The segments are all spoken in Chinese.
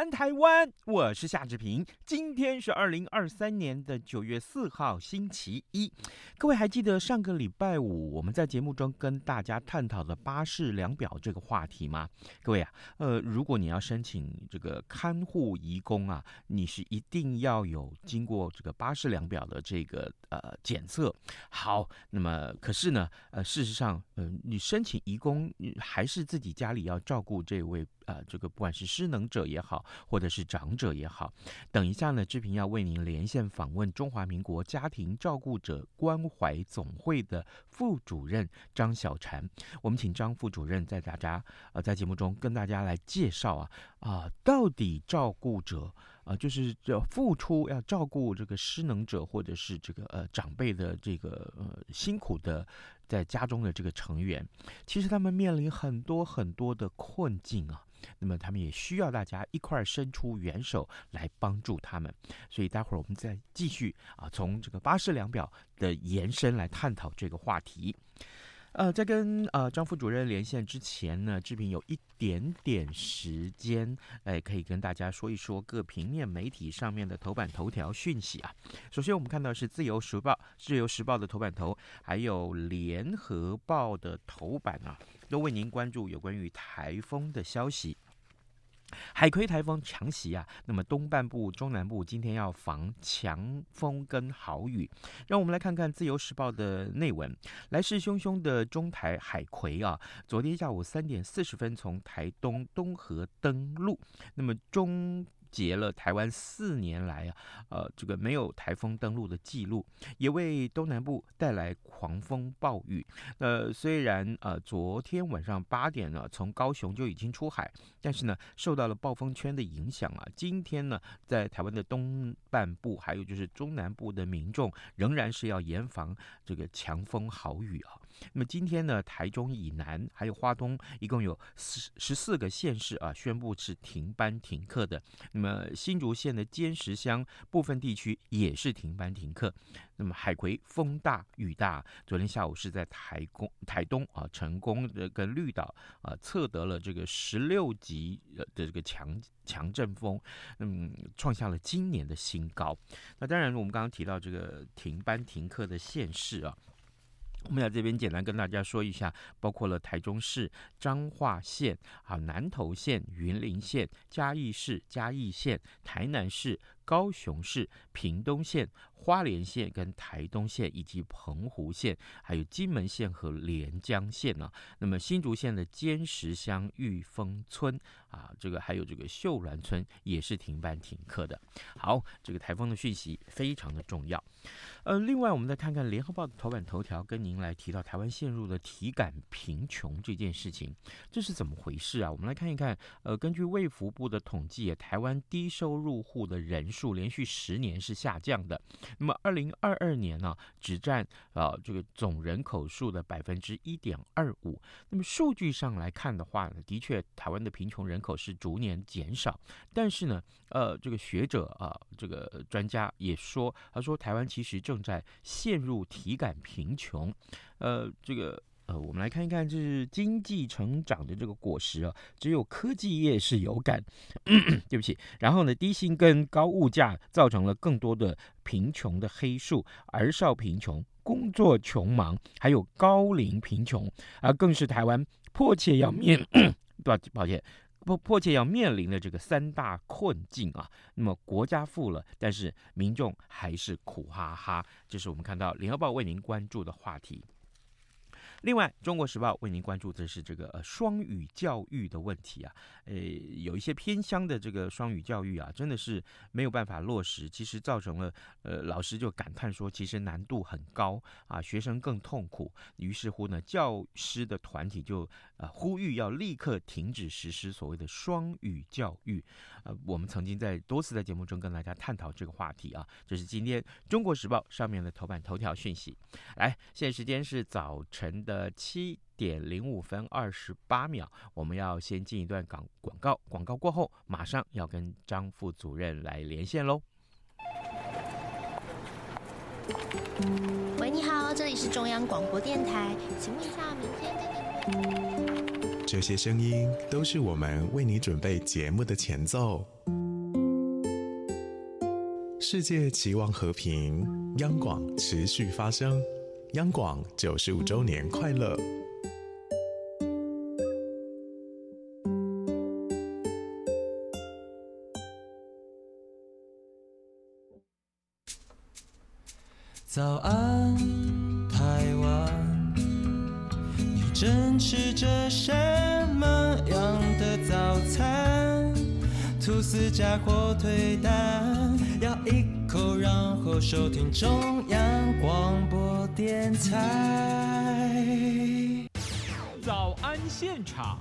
安，台湾！我是夏志平。今天是二零二三年的九月四号，星期一。各位还记得上个礼拜五我们在节目中跟大家探讨的巴士量表这个话题吗？各位啊，呃，如果你要申请这个看护移工啊，你是一定要有经过这个巴士量表的这个呃检测。好，那么可是呢，呃，事实上，呃，你申请移工还是自己家里要照顾这位。呃，这个不管是失能者也好，或者是长者也好，等一下呢，志平要为您连线访问中华民国家庭照顾者关怀总会的副主任张小婵。我们请张副主任在大家呃在节目中跟大家来介绍啊啊、到底照顾者啊、就是要付出要照顾这个失能者或者是这个呃长辈的这个呃辛苦的。在家中的这个成员，其实他们面临很多很多的困境啊，那么他们也需要大家一块儿伸出援手来帮助他们。所以待会儿我们再继续啊，从这个巴氏量表的延伸来探讨这个话题。呃，在跟呃张副主任连线之前呢，志平有一点点时间，哎，可以跟大家说一说各平面媒体上面的头版头条讯息啊。首先，我们看到是《自由时报》，《自由时报》的头版头，还有《联合报》的头版啊，都为您关注有关于台风的消息。海葵台风强袭啊，那么东半部、中南部今天要防强风跟豪雨。让我们来看看《自由时报》的内文：来势汹汹的中台海葵啊，昨天下午三点四十分从台东东河登陆，那么中。结了台湾四年来啊，呃，这个没有台风登陆的记录，也为东南部带来狂风暴雨。呃，虽然呃昨天晚上八点呢，从高雄就已经出海，但是呢，受到了暴风圈的影响啊，今天呢，在台湾的东半部还有就是中南部的民众，仍然是要严防这个强风豪雨啊。那么今天呢，台中以南还有花东，一共有十十四个县市啊，宣布是停班停课的。那么新竹县的尖石乡部分地区也是停班停课。那么海葵风大雨大，昨天下午是在台公台东啊，成功的跟绿岛啊测得了这个十六级的这个强强阵风，嗯，创下了今年的新高。那当然，我们刚刚提到这个停班停课的县市啊。我们在这边简单跟大家说一下，包括了台中市、彰化县、啊南投县、云林县、嘉义市、嘉义县、台南市、高雄市、屏东县。花莲县跟台东县以及澎湖县，还有金门县和连江县呢、啊。那么新竹县的尖石乡玉峰村啊，这个还有这个秀峦村也是停班停课的。好，这个台风的讯息非常的重要。呃，另外我们再看看联合报的头版头条，跟您来提到台湾陷入了体感贫穷这件事情，这是怎么回事啊？我们来看一看。呃，根据卫福部的统计，台湾低收入户的人数数连续十年是下降的。那么，二零二二年呢、只占啊这个总人口数的百分之一点二五。那么数据上来看的话呢，的确台湾的贫穷人口是逐年减少。但是呢，呃，这个学者啊，这个专家也说，他说台湾其实正在陷入体感贫穷。呃，这个。呃，我们来看一看，这是经济成长的这个果实啊，只有科技业是有感。对不起，然后呢，低薪跟高物价造成了更多的贫穷的黑数，儿少贫穷、工作穷忙，还有高龄贫穷啊，更是台湾迫切要面，抱抱歉，迫迫切要面临的这个三大困境啊。那么国家富了，但是民众还是苦哈哈，这是我们看到联合报为您关注的话题。另外，《中国时报》为您关注的是这个呃双语教育的问题啊，呃，有一些偏乡的这个双语教育啊，真的是没有办法落实，其实造成了呃老师就感叹说，其实难度很高啊，学生更痛苦。于是乎呢，教师的团体就啊呼吁要立刻停止实施所谓的双语教育。呃，我们曾经在多次在节目中跟大家探讨这个话题啊，这是今天《中国时报》上面的头版头条讯息。来，现在时间是早晨的七点零五分二十八秒，我们要先进一段广广告，广告过后马上要跟张副主任来连线喽。喂，你好，这里是中央广播电台，请问一下明天跟你。这些声音都是我们为你准备节目的前奏。世界期望和平，央广持续发声，央广九十五周年快乐！早安，推单，咬一口，然后收听中央广播电台。早安现场。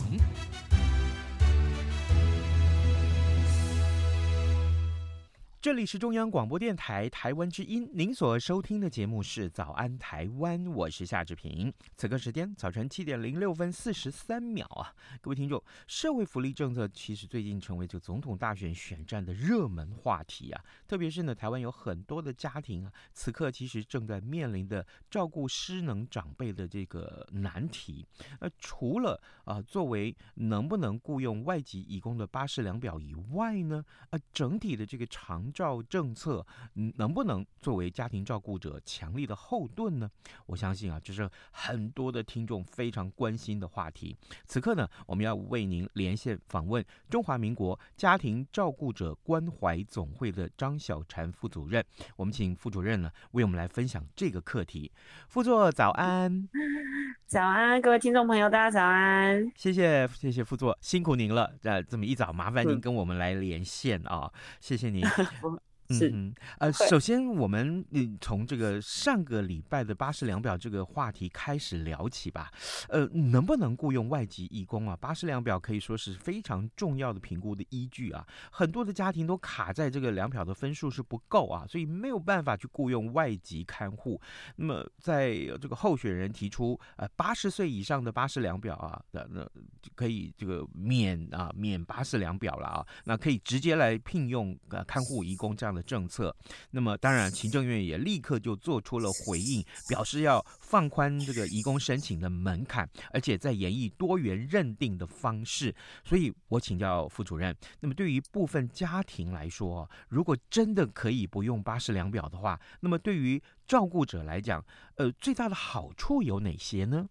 这里是中央广播电台台湾之音，您所收听的节目是《早安台湾》，我是夏志平。此刻时间早晨七点零六分四十三秒啊，各位听众，社会福利政策其实最近成为这个总统大选选战的热门话题啊，特别是呢，台湾有很多的家庭啊，此刻其实正在面临的照顾失能长辈的这个难题。呃，除了啊，作为能不能雇佣外籍义工的巴士量表以外呢，呃，整体的这个长照政策能不能作为家庭照顾者强力的后盾呢？我相信啊，这是很多的听众非常关心的话题。此刻呢，我们要为您连线访问中华民国家庭照顾者关怀总会的张小婵副主任。我们请副主任呢为我们来分享这个课题。副座早安，早安，各位听众朋友，大家早安。谢谢谢谢副座，辛苦您了。呃，这么一早麻烦您跟我们来连线啊，谢谢您。for, 是嗯呃，首先我们嗯从这个上个礼拜的巴士量表这个话题开始聊起吧。呃，能不能雇佣外籍义工啊？巴士量表可以说是非常重要的评估的依据啊。很多的家庭都卡在这个量表的分数是不够啊，所以没有办法去雇佣外籍看护。那么在这个候选人提出呃八十岁以上的巴士量表啊，那那可以这个免啊免巴士量表了啊，那可以直接来聘用呃看护义工这样的。政策，那么当然，行政院也立刻就做出了回应，表示要放宽这个移工申请的门槛，而且在研议多元认定的方式。所以我请教副主任，那么对于部分家庭来说，如果真的可以不用巴氏量表的话，那么对于照顾者来讲，呃，最大的好处有哪些呢？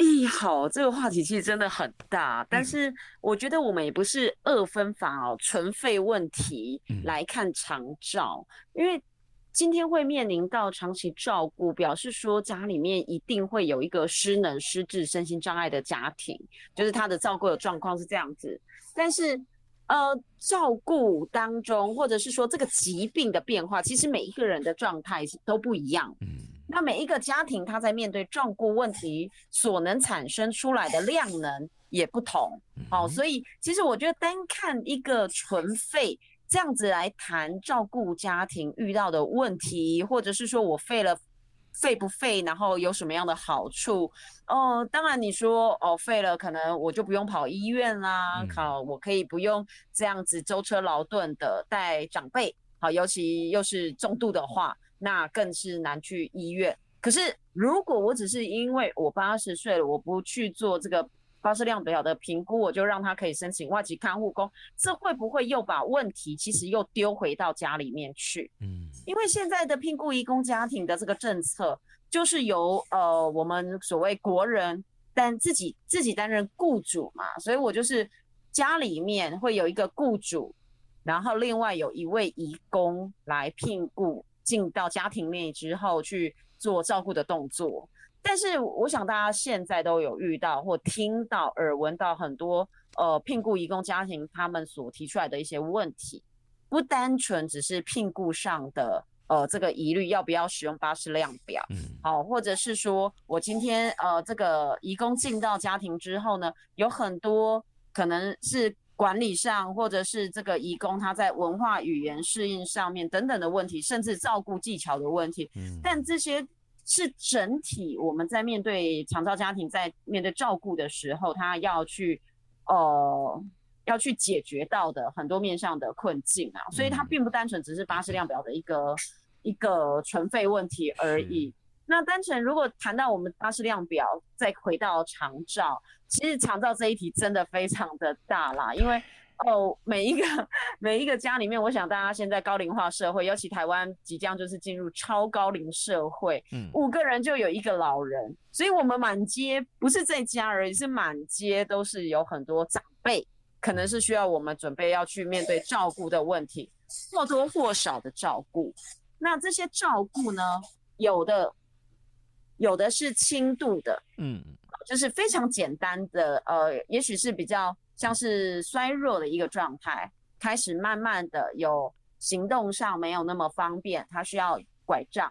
咦，好，这个话题其实真的很大，但是我觉得我们也不是二分法哦，纯费问题来看长照，因为今天会面临到长期照顾，表示说家里面一定会有一个失能、失智、身心障碍的家庭，就是他的照顾的状况是这样子。但是，呃，照顾当中，或者是说这个疾病的变化，其实每一个人的状态都不一样。那每一个家庭，他在面对照顾问题所能产生出来的量能也不同，好，所以其实我觉得单看一个纯费这样子来谈照顾家庭遇到的问题，或者是说我费了费不费，然后有什么样的好处？哦，当然你说哦费了，可能我就不用跑医院啦，好，我可以不用这样子舟车劳顿的带长辈，好，尤其又是重度的话。那更是难去医院。可是，如果我只是因为我八十岁了，我不去做这个巴氏量表的评估，我就让他可以申请外籍看护工，这会不会又把问题其实又丢回到家里面去？嗯，因为现在的聘雇移工家庭的这个政策，就是由呃我们所谓国人担自己自己担任雇主嘛，所以我就是家里面会有一个雇主，然后另外有一位义工来聘雇。进到家庭内之后去做照顾的动作，但是我想大家现在都有遇到或听到、耳闻到很多呃聘雇义工家庭他们所提出来的一些问题，不单纯只是聘雇上的呃这个疑虑，要不要使用巴士量表？嗯，好，或者是说我今天呃这个移工进到家庭之后呢，有很多可能是管理上，或者是这个移工他在文化语言适应上面等等的问题，甚至照顾技巧的问题。嗯，但这些。是整体，我们在面对长照家庭，在面对照顾的时候，他要去，呃，要去解决到的很多面向的困境啊，所以它并不单纯只是巴氏量表的一个一个存废问题而已。那单纯如果谈到我们巴氏量表，再回到长照，其实长照这一题真的非常的大啦，因为。哦，每一个每一个家里面，我想大家现在高龄化社会，尤其台湾即将就是进入超高龄社会，嗯，五个人就有一个老人，所以我们满街不是在家而已，是满街都是有很多长辈，可能是需要我们准备要去面对照顾的问题，或多或少的照顾。那这些照顾呢，有的有的是轻度的，嗯，就是非常简单的，呃，也许是比较。像是衰弱的一个状态，开始慢慢的有行动上没有那么方便，他需要拐杖，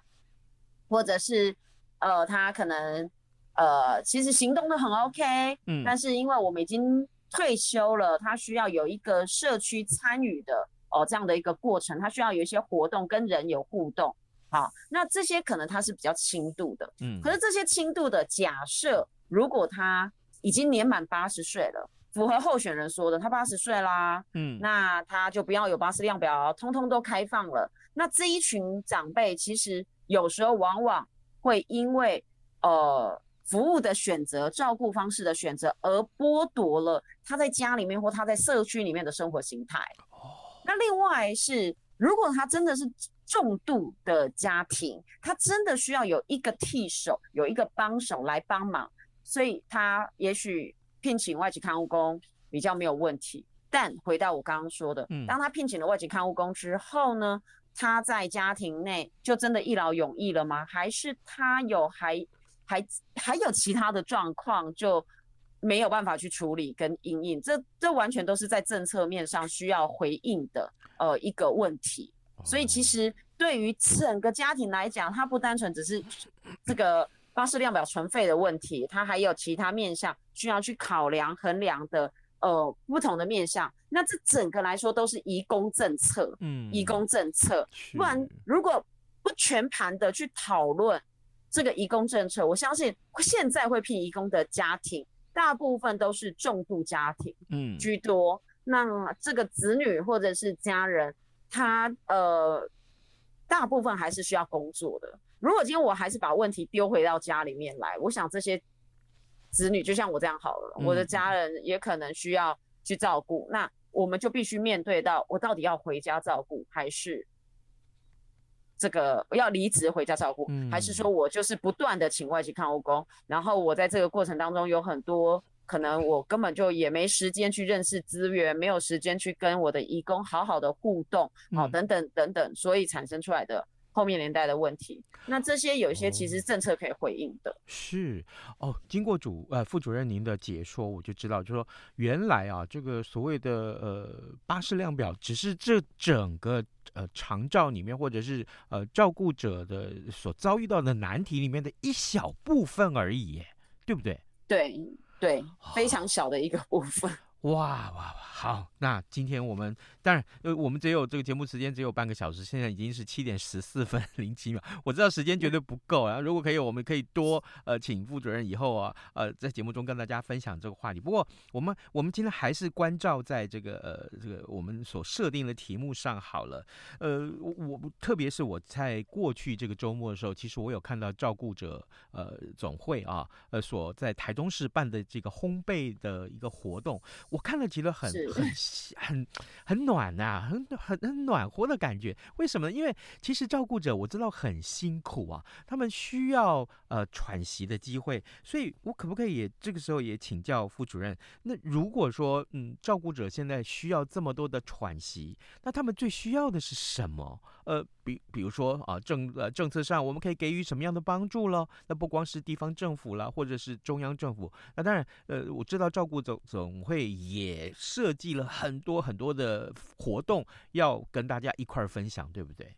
或者是呃，他可能呃，其实行动的很 OK，嗯，但是因为我们已经退休了，他需要有一个社区参与的哦、呃、这样的一个过程，他需要有一些活动跟人有互动，好，那这些可能他是比较轻度的，嗯，可是这些轻度的假设，如果他已经年满八十岁了。符合候选人说的，他八十岁啦，嗯，那他就不要有巴氏量表，通通都开放了。那这一群长辈其实有时候往往会因为呃服务的选择、照顾方式的选择而剥夺了他在家里面或他在社区里面的生活形态。那另外是，如果他真的是重度的家庭，他真的需要有一个替手，有一个帮手来帮忙，所以他也许。聘请外籍看护工比较没有问题，但回到我刚刚说的，当他聘请了外籍看护工之后呢，他在家庭内就真的一劳永逸了吗？还是他有还还还有其他的状况就没有办法去处理跟应应？这这完全都是在政策面上需要回应的呃一个问题。所以其实对于整个家庭来讲，它不单纯只是这个。巴氏量表存废的问题，它还有其他面向需要去考量衡量的，呃，不同的面向。那这整个来说都是移工政策，嗯，移工政策。不然如果不全盘的去讨论这个移工政策，我相信现在会聘移工的家庭，大部分都是重度家庭，嗯，居多。那这个子女或者是家人，他呃，大部分还是需要工作的。如果今天我还是把问题丢回到家里面来，我想这些子女就像我这样好了，我的家人也可能需要去照顾，嗯、那我们就必须面对到我到底要回家照顾，还是这个要离职回家照顾，嗯、还是说我就是不断的请外籍看护工，然后我在这个过程当中有很多可能我根本就也没时间去认识资源，没有时间去跟我的义工好好的互动，好、嗯、等等等等，所以产生出来的。后面连带的问题，那这些有一些其实政策可以回应的。哦是哦，经过主呃副主任您的解说，我就知道，就说原来啊，这个所谓的呃巴士量表，只是这整个呃长照里面或者是呃照顾者的所遭遇到的难题里面的一小部分而已，对不对？对对，非常小的一个部分。哇哇哇！好，那今天我们当然，呃，我们只有这个节目时间只有半个小时，现在已经是七点十四分零七秒。我知道时间绝对不够啊，如果可以，我们可以多呃请副主任以后啊，呃，在节目中跟大家分享这个话题。不过我们我们今天还是关照在这个呃这个我们所设定的题目上好了。呃，我特别是我在过去这个周末的时候，其实我有看到照顾者呃总会啊，呃所在台中市办的这个烘焙的一个活动。我看了觉得很很很很暖呐、啊，很很很暖和的感觉。为什么？因为其实照顾者我知道很辛苦啊，他们需要呃喘息的机会。所以我可不可以也这个时候也请教副主任？那如果说嗯照顾者现在需要这么多的喘息，那他们最需要的是什么？呃，比比如说啊政呃政策上我们可以给予什么样的帮助了？那不光是地方政府啦，或者是中央政府。那当然呃我知道照顾总总会也设计了很多很多的活动要跟大家一块儿分享，对不对？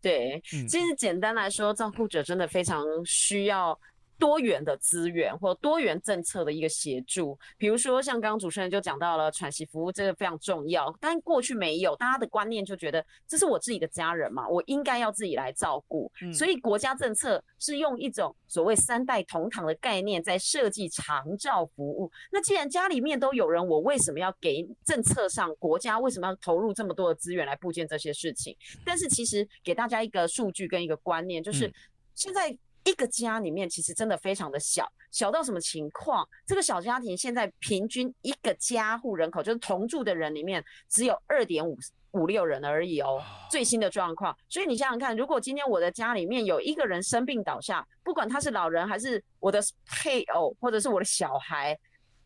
对，嗯，其实简单来说，照顾者真的非常需要。多元的资源或多元政策的一个协助，比如说像刚刚主持人就讲到了喘息服务，这个非常重要。但过去没有，大家的观念就觉得这是我自己的家人嘛，我应该要自己来照顾。嗯。所以国家政策是用一种所谓三代同堂的概念在设计长照服务。那既然家里面都有人，我为什么要给政策上国家为什么要投入这么多的资源来布建这些事情？但是其实给大家一个数据跟一个观念，就是现在。一个家里面其实真的非常的小，小到什么情况？这个小家庭现在平均一个家户人口就是同住的人里面只有二点五五六人而已哦，最新的状况。所以你想想看，如果今天我的家里面有一个人生病倒下，不管他是老人还是我的配偶或者是我的小孩，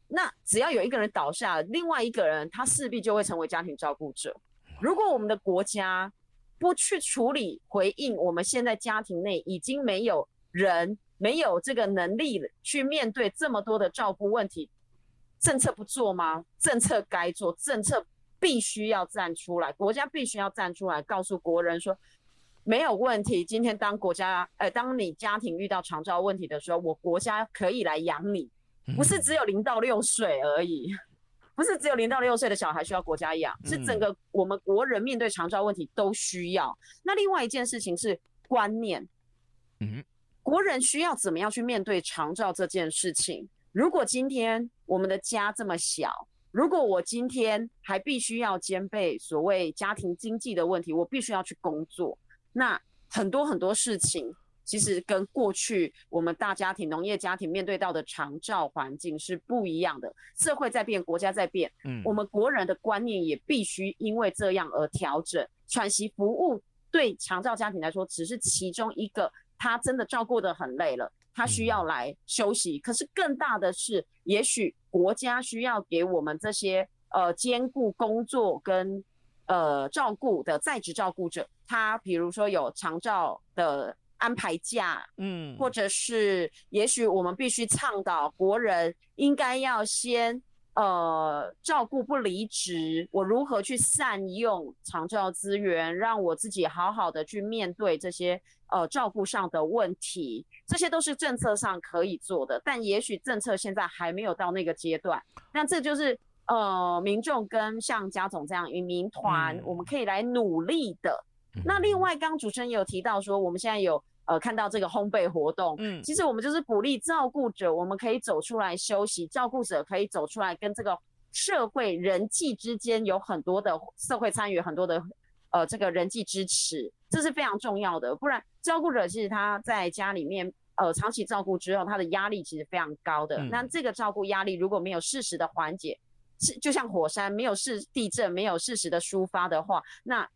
那只要有一个人倒下，另外一个人他势必就会成为家庭照顾者。如果我们的国家不去处理回应，我们现在家庭内已经没有。人没有这个能力去面对这么多的照顾问题，政策不做吗？政策该做，政策必须要站出来，国家必须要站出来，告诉国人说没有问题。今天当国家，呃，当你家庭遇到长照问题的时候，我国家可以来养你，不是只有零到六岁而已，不是只有零到六岁的小孩需要国家养，是整个我们国人面对长照问题都需要。那另外一件事情是观念，嗯。国人需要怎么样去面对长照这件事情？如果今天我们的家这么小，如果我今天还必须要兼备所谓家庭经济的问题，我必须要去工作，那很多很多事情其实跟过去我们大家庭、农业家庭面对到的长照环境是不一样的。社会在变，国家在变，嗯，我们国人的观念也必须因为这样而调整。喘息服务对长照家庭来说，只是其中一个。他真的照顾得很累了，他需要来休息。可是更大的是，也许国家需要给我们这些呃兼顾工作跟呃照顾的在职照顾者，他比如说有长照的安排假，嗯，或者是也许我们必须倡导国人应该要先呃照顾不离职，我如何去善用长照资源，让我自己好好的去面对这些。呃，照顾上的问题，这些都是政策上可以做的，但也许政策现在还没有到那个阶段。那这就是呃，民众跟像家总这样移民团，嗯，我们可以来努力的。那另外，刚主持人也有提到说，我们现在有呃看到这个烘焙活动，嗯，其实我们就是鼓励照顾者，我们可以走出来休息，照顾者可以走出来跟这个社会人际之间有很多的社会参与，很多的。呃，这个人际支持，这是非常重要的。不然，照顾者其实他在家里面，呃，长期照顾之后，他的压力其实非常高的。嗯、那这个照顾压力如果没有适时的缓解，是就像火山没有适地震没有适时的抒发的话，那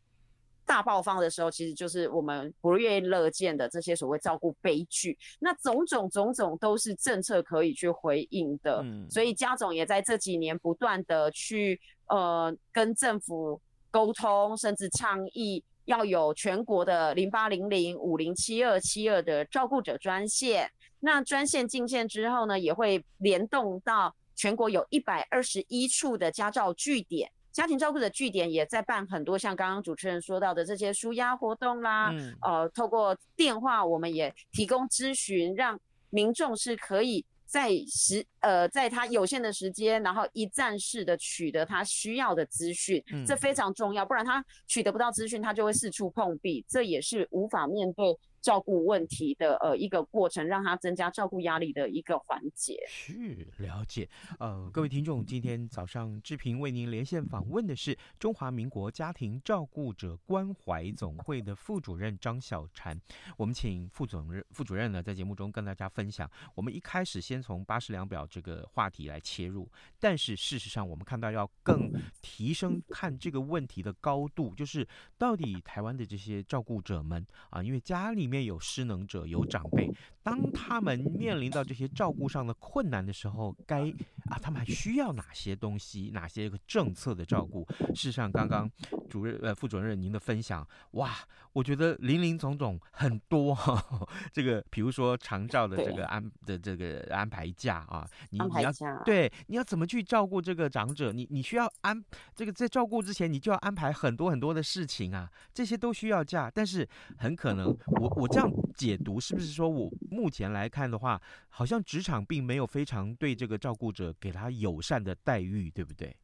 大爆发的时候，其实就是我们不愿意乐见的这些所谓照顾悲剧。那种种种种都是政策可以去回应的。嗯、所以家总也在这几年不断的去呃跟政府。沟通甚至倡议要有全国的零八零零五零七二七二的照顾者专线。那专线进线之后呢，也会联动到全国有一百二十一处的家照据点，家庭照顾的据点也在办很多像刚刚主持人说到的这些舒压活动啦。嗯。呃，透过电话，我们也提供咨询，让民众是可以。在时呃，在他有限的时间，然后一站式的取得他需要的资讯，这非常重要，不然他取得不到资讯，他就会四处碰壁，这也是无法面对照顾问题的呃一个过程，让他增加照顾压力的一个环节。是了解，呃，各位听众，今天早上志平为您连线访问的是中华民国家庭照顾者关怀总会的副主任张小婵。我们请副总任副主任呢在节目中跟大家分享。我们一开始先从巴氏量表这个话题来切入，但是事实上我们看到要更提升看这个问题的高度，就是到底台湾的这些照顾者们啊，因为家里。里面有失能者，有长辈，当他们面临到这些照顾上的困难的时候，该啊，他们还需要哪些东西，哪些个政策的照顾？事实上，刚刚主任呃副主任您的分享，哇，我觉得林林总总很多哈、哦。这个比如说长照的这个安的这个安排假啊，你你要对你要怎么去照顾这个长者？你你需要安这个在照顾之前，你就要安排很多很多的事情啊，这些都需要假，但是很可能我。我这样解读是不是说，我目前来看的话，好像职场并没有非常对这个照顾者给他友善的待遇，对不对？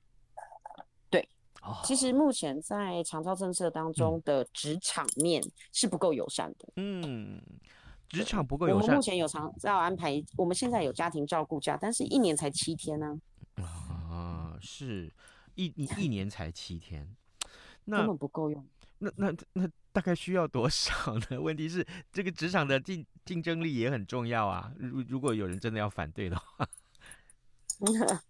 对，其实目前在长照政策当中的职场面是不够友善的。嗯，职场不够友善。我们目前有长照安排，我们现在有家庭照顾假，但是一年才七天呢。啊，是一一一年才七天，那根本不够用。那那那大概需要多少呢？问题是这个职场的竞竞争力也很重要啊。如如果有人真的要反对的话，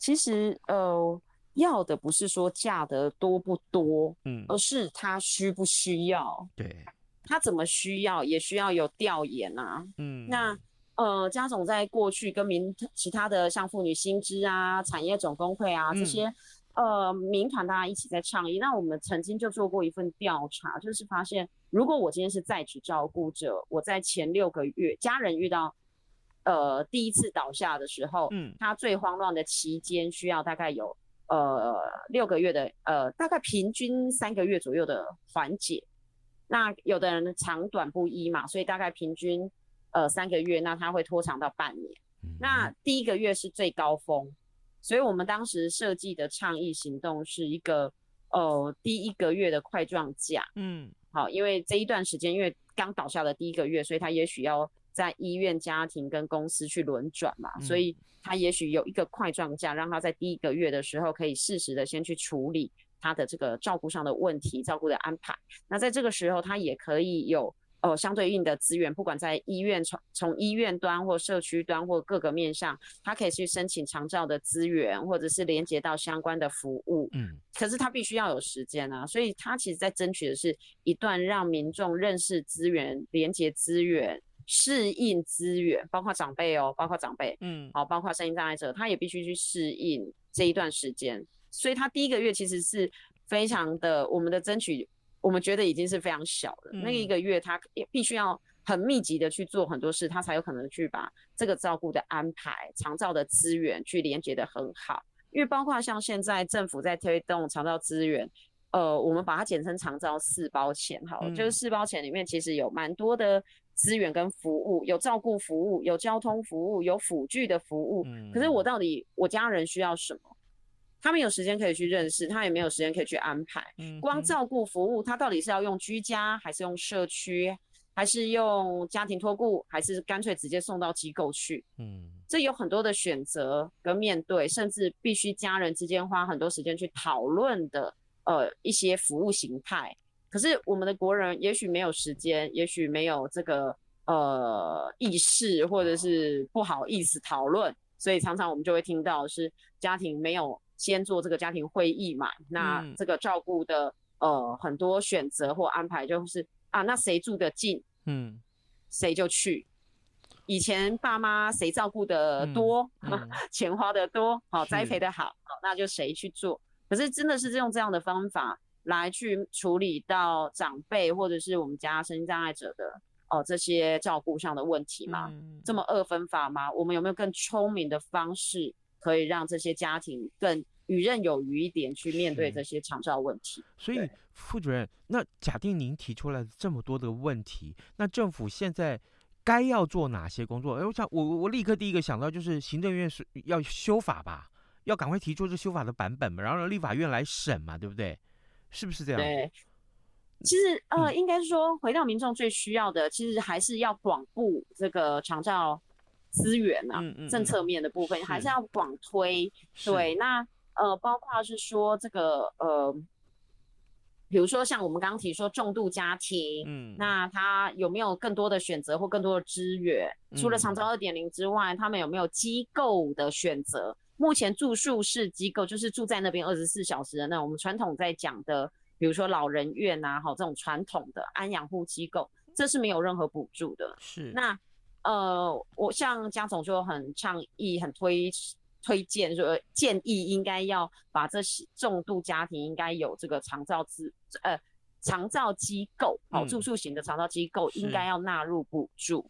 其实呃，要的不是说嫁的多不多，嗯，而是他需不需要。对，他怎么需要，也需要有调研啊。嗯，那呃，家总在过去跟民其他的像妇女薪资啊、产业总工会啊这些。嗯呃，民团大家一起在倡议。那我们曾经就做过一份调查，就是发现，如果我今天是在职照顾者，我在前六个月，家人遇到呃第一次倒下的时候，嗯，他最慌乱的期间需要大概有呃六个月的呃大概平均三个月左右的缓解。那有的人长短不一嘛，所以大概平均呃三个月，那他会拖长到半年。那第一个月是最高峰。所以我们当时设计的倡议行动是一个，呃，第一个月的块状假，嗯，好，因为这一段时间，因为刚倒下的第一个月，所以他也许要在医院、家庭跟公司去轮转嘛，嗯、所以他也许有一个块状假，让他在第一个月的时候可以适时的先去处理他的这个照顾上的问题、照顾的安排。那在这个时候，他也可以有。呃，相对应的资源，不管在医院从从医院端或社区端或各个面向，他可以去申请长照的资源，或者是连接到相关的服务。嗯，可是他必须要有时间啊，所以他其实在争取的是一段让民众认识资源、连接资源、适应资源，包括长辈哦，包括长辈，嗯，好，包括身心障碍者，他也必须去适应这一段时间。所以他第一个月其实是非常的我们的争取。我们觉得已经是非常小的，那一个月他也必须要很密集的去做很多事，他才有可能去把这个照顾的安排、长照的资源去连接的很好。因为包括像现在政府在推动长照资源，呃，我们把它简称长照四包钱，好，就是四包钱里面其实有蛮多的资源跟服务，有照顾服务，有交通服务，有辅具的服务。可是我到底我家人需要什么？他没有时间可以去认识，他也没有时间可以去安排。光照顾服务，他到底是要用居家，还是用社区，还是用家庭托顾，还是干脆直接送到机构去？嗯，这有很多的选择跟面对，甚至必须家人之间花很多时间去讨论的，呃，一些服务形态。可是我们的国人也许没有时间，也许没有这个呃意识，或者是不好意思讨论，所以常常我们就会听到是家庭没有。先做这个家庭会议嘛，那这个照顾的、嗯、呃很多选择或安排就是啊，那谁住得近，嗯，谁就去。以前爸妈谁照顾的多，嗯嗯、钱花的多，好栽培的好，好那就谁去做。可是真的是用这样的方法来去处理到长辈或者是我们家身心障碍者的哦、呃、这些照顾上的问题吗？嗯、这么二分法吗？我们有没有更聪明的方式？可以让这些家庭更游刃有余一点去面对这些长照问题。所以，副主任，那假定您提出来这么多的问题，那政府现在该要做哪些工作？哎，我想，我我立刻第一个想到就是行政院是要修法吧，要赶快提出这修法的版本嘛，然后让立法院来审嘛，对不对？是不是这样？对，其实呃，应该是说回到民众最需要的，其实还是要广布这个长照资源啊，政策面的部分还是要广推。对，那呃，包括是说这个呃。比如说，像我们刚刚提说重度家庭，嗯，那他有没有更多的选择或更多的资源？除了长照二点零之外，他们有没有机构的选择？目前住宿式机构就是住在那边二十四小时的那，我们传统在讲的，比如说老人院啊，好这种传统的安养护机构，这是没有任何补助的。是那呃，我像江总就很倡议，很推。推荐说建议应该要把这些重度家庭应该有这个长照资呃长照机构哦住宿型的长照机构应该要纳入补助。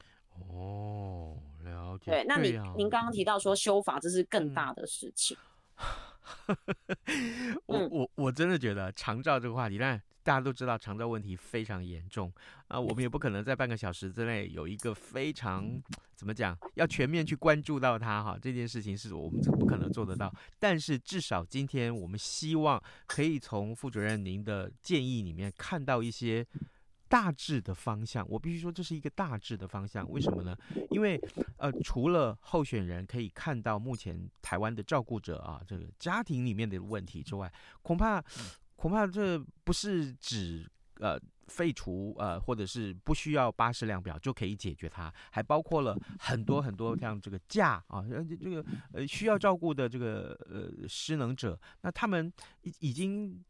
哦了解对那你您刚刚提到说修法这是更大的事情，我我我真的觉得长照这个话题，但大家都知道长照问题非常严重啊，我们也不可能在半个小时之内有一个非常。怎么讲？要全面去关注到它哈，这件事情是我们这不可能做得到。但是至少今天我们希望可以从副主任您的建议里面看到一些大致的方向。我必须说这是一个大致的方向，为什么呢？因为呃，除了候选人可以看到目前台湾的照顾者啊这个家庭里面的问题之外，恐怕恐怕这不是指呃。废除呃，或者是不需要巴氏量表就可以解决它，还包括了很多很多像这个假啊，这个呃需要照顾的这个呃失能者，那他们已已经。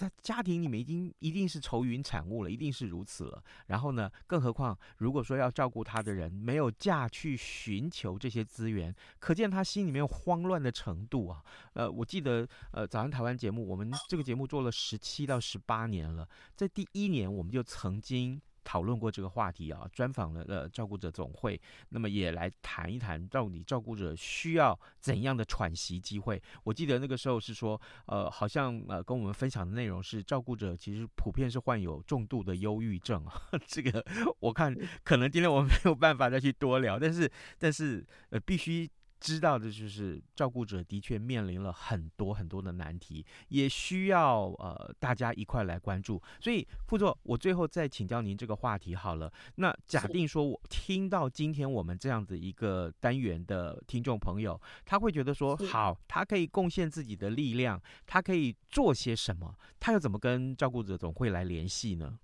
他家庭里面，已经一定是愁云惨雾了，一定是如此了。然后呢，更何况如果说要照顾他的人没有假去寻求这些资源，可见他心里面慌乱的程度啊。呃，我记得呃，早上台湾节目，我们这个节目做了十七到十八年了，在第一年我们就曾经。讨论过这个话题啊，专访了呃照顾者总会，那么也来谈一谈到底照顾者需要怎样的喘息机会。我记得那个时候是说，呃，好像呃跟我们分享的内容是，照顾者其实普遍是患有重度的忧郁症啊。这个我看可能今天我们没有办法再去多聊，但是但是呃必须。知道的就是照顾者的确面临了很多很多的难题，也需要呃大家一块来关注。所以副座，我最后再请教您这个话题好了。那假定说我听到今天我们这样子一个单元的听众朋友，他会觉得说好，他可以贡献自己的力量，他可以做些什么？他又怎么跟照顾者总会来联系呢？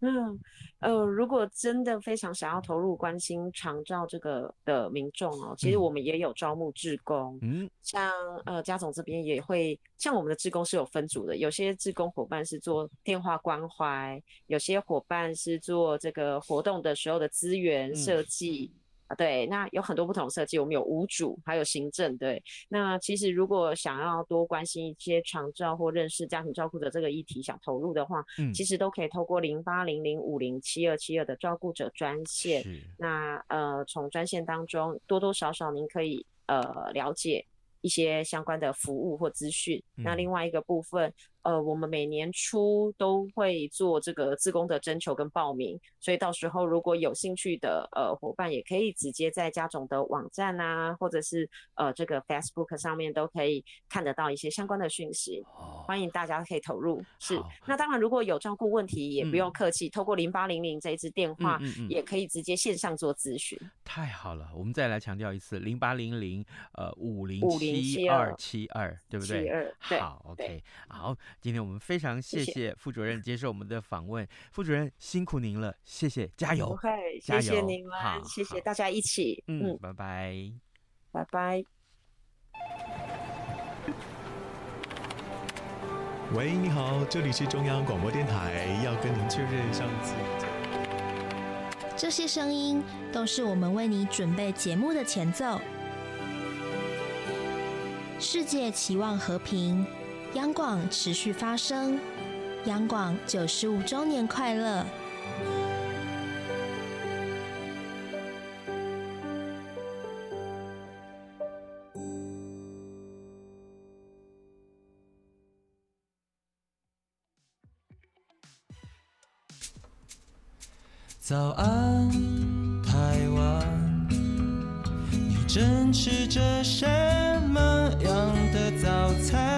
嗯，呃，如果真的非常想要投入关心长照这个的民众哦，其实我们也有招募志工，嗯，像呃家总这边也会，像我们的志工是有分组的，有些志工伙伴是做电话关怀，有些伙伴是做这个活动的时候的资源设计。嗯啊，对，那有很多不同设计，我们有五组，还有行政，对。那其实如果想要多关心一些长照或认识家庭照顾者这个议题，想投入的话，嗯，其实都可以透过零八零零五零七二七二的照顾者专线。那呃，从专线当中多多少少您可以呃了解一些相关的服务或资讯。嗯。那另外一个部分。呃，我们每年初都会做这个自工的征求跟报名，所以到时候如果有兴趣的呃伙伴，也可以直接在家总的网站啊，或者是呃这个 Facebook 上面都可以看得到一些相关的讯息。哦，欢迎大家可以投入。是，那当然如果有照顾问题，也不用客气，嗯、透过零八零零这一支电话，嗯嗯嗯，也可以直接线上做咨询。太好了，我们再来强调一次，零八零零呃五零七二七二，对不对。好，OK，好。今天我们非常谢谢副主任接受我们的访问，谢谢副主任辛苦您了，谢谢，加油，谢谢您们，谢谢大家一起，嗯，嗯，拜拜，拜拜。喂，你好，这里是中央广播电台，要跟您确认上次。这些声音都是我们为你准备节目的前奏。世界期望和平。央广持续发声，央广九十五周年快乐！早安，台湾，你正吃着什么样的早餐？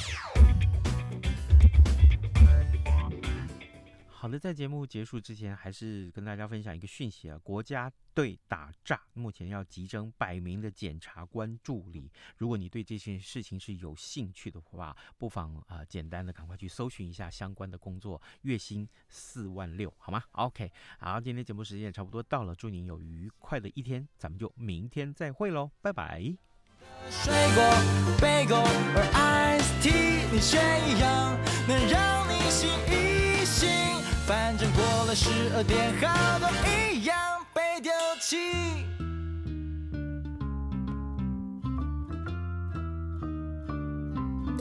好的，在节目结束之前，还是跟大家分享一个讯息啊。国家队打诈，目前要急征百名的检察官助理。如果你对这件事情是有兴趣的话，不妨啊、呃，简单的赶快去搜寻一下相关的工作，月薪四万六，好吗？OK，好，今天节目时间也差不多到了，祝您有愉快的一天，咱们就明天再会喽，拜拜。水果、被狗儿 st 你选一样，能让你醒一醒。反正过了十二点，好多一样被丢弃。